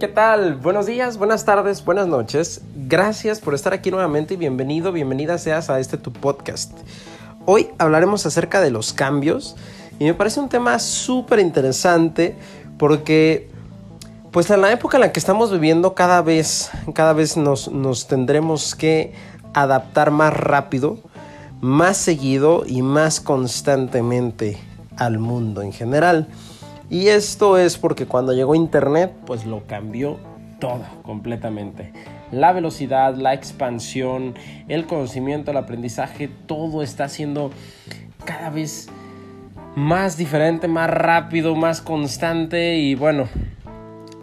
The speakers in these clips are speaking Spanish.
¿Qué tal? Buenos días, buenas tardes, buenas noches. Gracias por estar aquí nuevamente y bienvenido, bienvenida seas a este tu podcast. Hoy hablaremos acerca de los cambios y me parece un tema súper interesante porque pues en la época en la que estamos viviendo cada vez, cada vez nos, nos tendremos que adaptar más rápido, más seguido y más constantemente al mundo en general. Y esto es porque cuando llegó Internet, pues lo cambió todo completamente. La velocidad, la expansión, el conocimiento, el aprendizaje, todo está siendo cada vez más diferente, más rápido, más constante y bueno,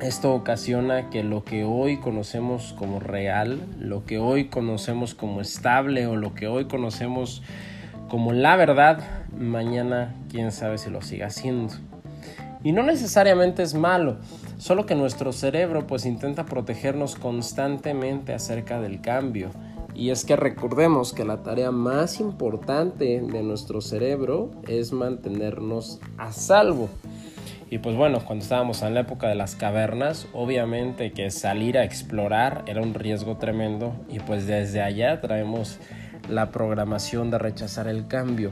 esto ocasiona que lo que hoy conocemos como real, lo que hoy conocemos como estable o lo que hoy conocemos como la verdad, mañana quién sabe si lo siga siendo. Y no necesariamente es malo, solo que nuestro cerebro pues intenta protegernos constantemente acerca del cambio. Y es que recordemos que la tarea más importante de nuestro cerebro es mantenernos a salvo. Y pues bueno, cuando estábamos en la época de las cavernas, obviamente que salir a explorar era un riesgo tremendo y pues desde allá traemos la programación de rechazar el cambio.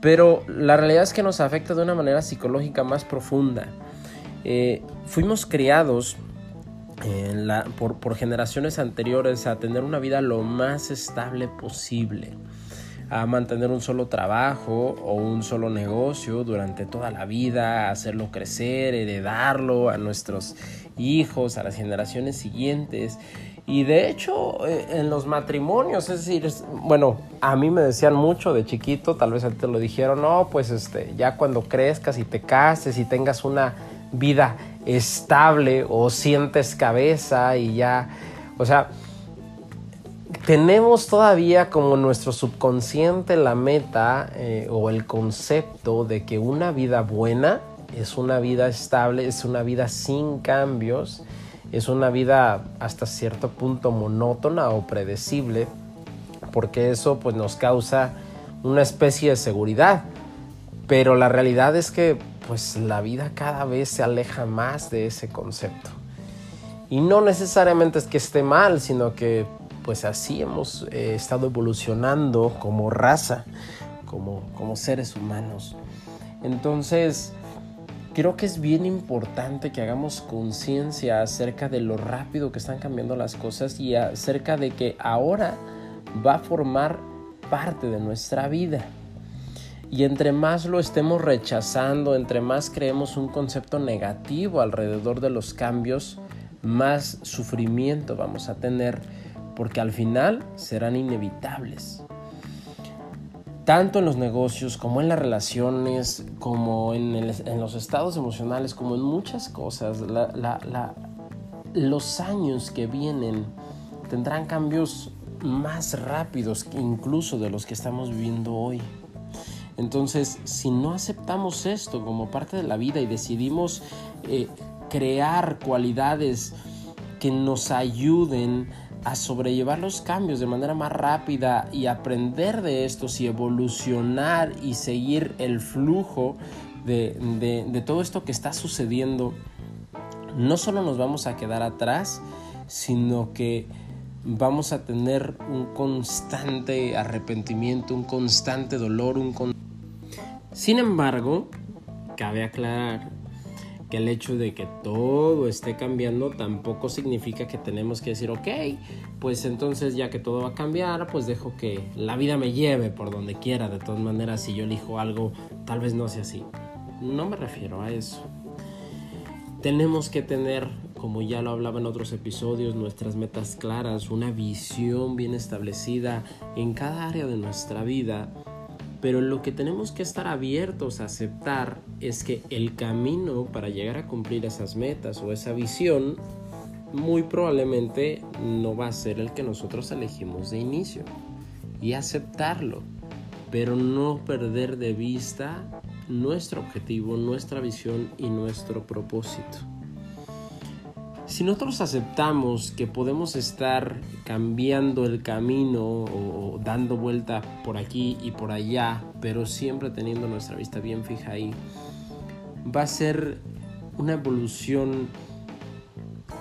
Pero la realidad es que nos afecta de una manera psicológica más profunda. Eh, fuimos criados por, por, generaciones anteriores a tener una vida lo más estable posible, a mantener un solo trabajo o un solo negocio durante toda la vida, hacerlo crecer, heredarlo a nuestros hijos, a las generaciones siguientes. Y de hecho, eh, en los matrimonios, es decir, bueno, a mí me decían mucho de chiquito, tal vez a ti te lo dijeron, no, pues este, ya cuando crezcas y te cases y tengas una vida estable o sientes cabeza y ya, o sea, tenemos todavía como nuestro subconsciente la meta eh, o el concepto de que una vida buena es una vida estable, es una vida sin cambios es una vida hasta cierto punto monótona o predecible, porque eso pues nos causa una especie de seguridad. Pero la realidad es que pues la vida cada vez se aleja más de ese concepto. Y no necesariamente es que esté mal, sino que pues así hemos eh, estado evolucionando como raza, como, como seres humanos. Entonces, creo que es bien importante que hagamos conciencia acerca de lo rápido que están cambiando las cosas y acerca de que ahora va a formar parte de nuestra vida. Y entre más lo estemos rechazando, entre más creemos un concepto negativo alrededor de los cambios, más sufrimiento vamos a tener porque al final serán inevitables tanto en los negocios como en las relaciones, como en, los estados emocionales, como en muchas cosas, los años que vienen tendrán cambios más rápidos incluso de los que estamos viviendo hoy. Entonces, si no aceptamos esto como parte de la vida y decidimos eh, crear cualidades que nos ayuden a sobrellevar los cambios de manera más rápida y aprender de estos y evolucionar y seguir el flujo de, todo esto que está sucediendo, no solo nos vamos a quedar atrás, sino que vamos a tener un constante arrepentimiento, un constante dolor, un Sin embargo, cabe aclarar que el hecho de que todo esté cambiando tampoco significa que tenemos que decir, ok, pues entonces ya que todo va a cambiar, pues dejo que la vida me lleve por donde quiera. De todas maneras, si yo elijo algo, tal vez no sea así. No me refiero a eso. Tenemos que tener, como ya lo hablaba en otros episodios, nuestras metas claras, una visión bien establecida en cada área de nuestra vida Pero lo que tenemos que estar abiertos a aceptar es que el camino para llegar a cumplir esas metas o esa visión muy probablemente no va a ser el que nosotros elegimos de inicio. Y aceptarlo, pero no perder de vista nuestro objetivo, nuestra visión y nuestro propósito. Si nosotros aceptamos que podemos estar cambiando el camino o, dando vuelta por aquí y por allá, pero siempre teniendo nuestra vista bien fija ahí, va a ser una evolución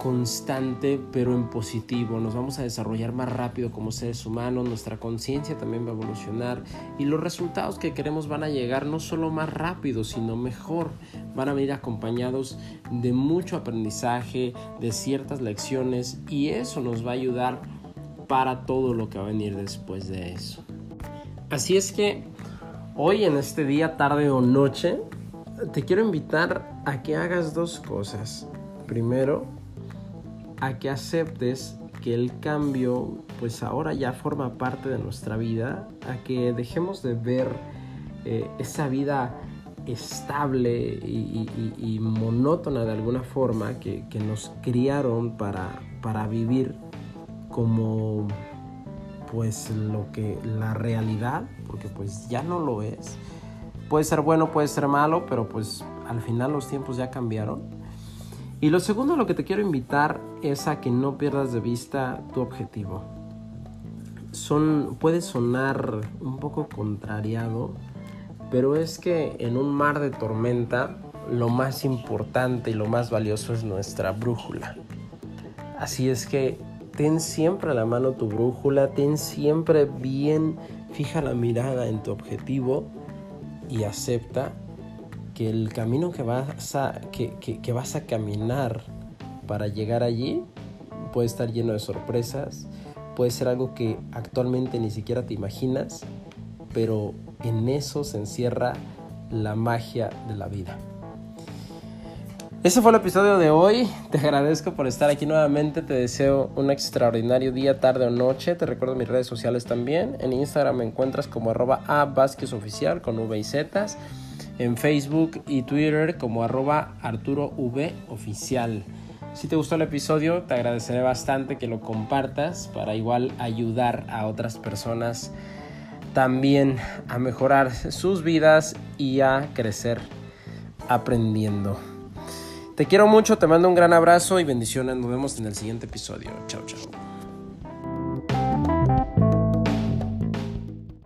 constante pero en positivo. Nos vamos a desarrollar más rápido como seres humanos, nuestra conciencia también va a evolucionar y los resultados que queremos van a llegar no solo más rápido, sino mejor. Van a venir acompañados de mucho aprendizaje, de ciertas lecciones y eso nos va a ayudar para todo lo que va a venir después de eso. Así es que hoy en este día, tarde o noche, te quiero invitar a que hagas dos cosas. Primero, a que aceptes que el cambio pues ahora ya forma parte de nuestra vida, a que dejemos de ver eh, esa vida estable y, monótona de alguna forma que, nos criaron para, para vivir como pues lo que la realidad, porque pues ya no lo es. Puede ser bueno, puede ser malo, pero pues al final los tiempos ya cambiaron y lo segundo lo que te quiero invitar es a que no pierdas de vista tu objetivo. Son, puede sonar un poco contrariado, pero es que en un mar de tormenta lo más importante y lo más valioso es nuestra brújula. Así es que ten siempre a la mano tu brújula, ten siempre bien fija la mirada en tu objetivo y acepta que el camino que vas a, que, vas a caminar para llegar allí puede estar lleno de sorpresas, puede ser algo que actualmente ni siquiera te imaginas, pero en eso se encierra la magia de la vida. Ese fue el episodio de hoy. Te agradezco por estar aquí nuevamente. Te deseo un extraordinario día, tarde o noche. Te recuerdo mis redes sociales también. En Instagram me encuentras como arroba a Oficial con V y Z en Facebook y Twitter como arroba Arturo. Si te gustó el episodio, te agradeceré bastante que lo compartas para igual ayudar a otras personas también a mejorar sus vidas y a crecer aprendiendo. Te quiero mucho, te mando un gran abrazo y bendiciones. Nos vemos en el siguiente episodio. Chao, chao.